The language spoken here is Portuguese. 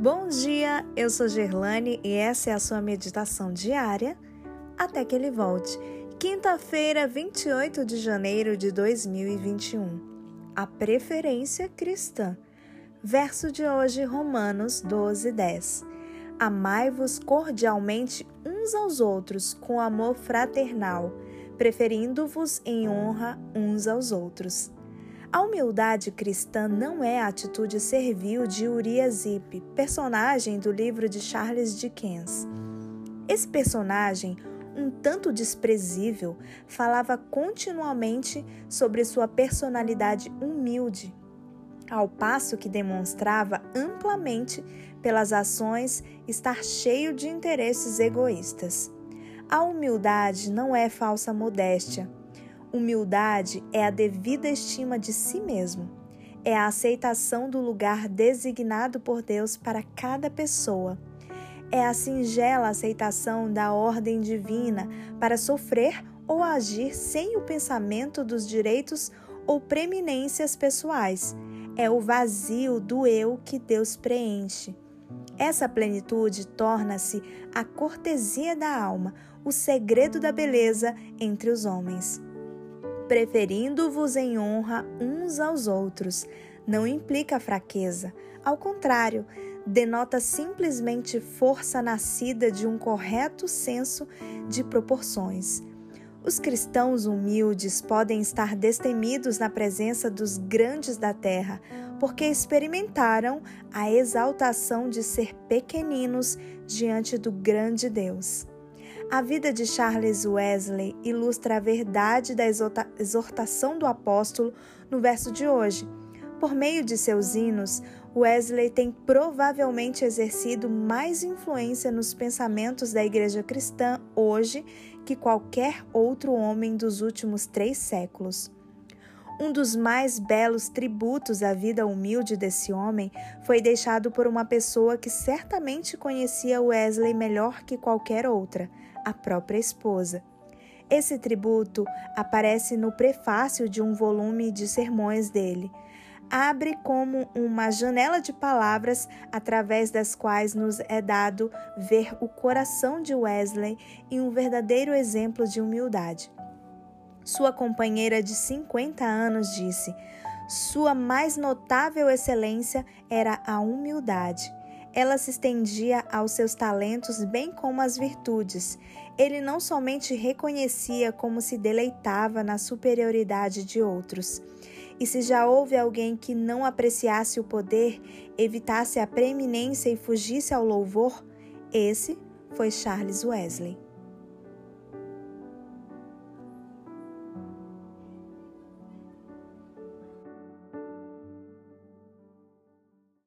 Bom dia, eu sou Gerlane e essa é a sua meditação diária até que ele volte. Quinta-feira, 28 de janeiro de 2021. A preferência cristã. Verso de hoje, Romanos 12, 10. Amai-vos cordialmente uns aos outros com amor fraternal, preferindo-vos em honra uns aos outros. A humildade cristã não é a atitude servil de Uriah Zip, personagem do livro de Charles Dickens. Esse personagem, um tanto desprezível, falava continuamente sobre sua personalidade humilde, ao passo que demonstrava amplamente pelas ações estar cheio de interesses egoístas. A humildade não é falsa modéstia Humildade é a devida estima de si mesmo. É a aceitação do lugar designado por Deus para cada pessoa. É a singela aceitação da ordem divina para sofrer ou agir sem o pensamento dos direitos ou preeminências pessoais. É o vazio do eu que Deus preenche. Essa plenitude torna-se a cortesia da alma, o segredo da beleza entre os homens preferindo-vos em honra uns aos outros. Não implica fraqueza, ao contrário, denota simplesmente força nascida de um correto senso de proporções. Os cristãos humildes podem estar destemidos na presença dos grandes da terra, porque experimentaram a exaltação de ser pequeninos diante do grande Deus. A vida de Charles Wesley ilustra a verdade da exortação do apóstolo no verso de hoje. Por meio de seus hinos, Wesley tem provavelmente exercido mais influência nos pensamentos da igreja cristã hoje que qualquer outro homem dos últimos três séculos. Um dos mais belos tributos à vida humilde desse homem foi deixado por uma pessoa que certamente conhecia Wesley melhor que qualquer outra, a própria esposa. Esse tributo aparece no prefácio de um volume de sermões dele. Abre como uma janela de palavras através das quais nos é dado ver o coração de Wesley em um verdadeiro exemplo de humildade. Sua companheira de 50 anos disse: Sua mais notável excelência era a humildade ela se estendia aos seus talentos bem como às virtudes. Ele não somente reconhecia como se deleitava na superioridade de outros. E se já houve alguém que não apreciasse o poder, evitasse a preeminência e fugisse ao louvor, esse foi Charles Wesley.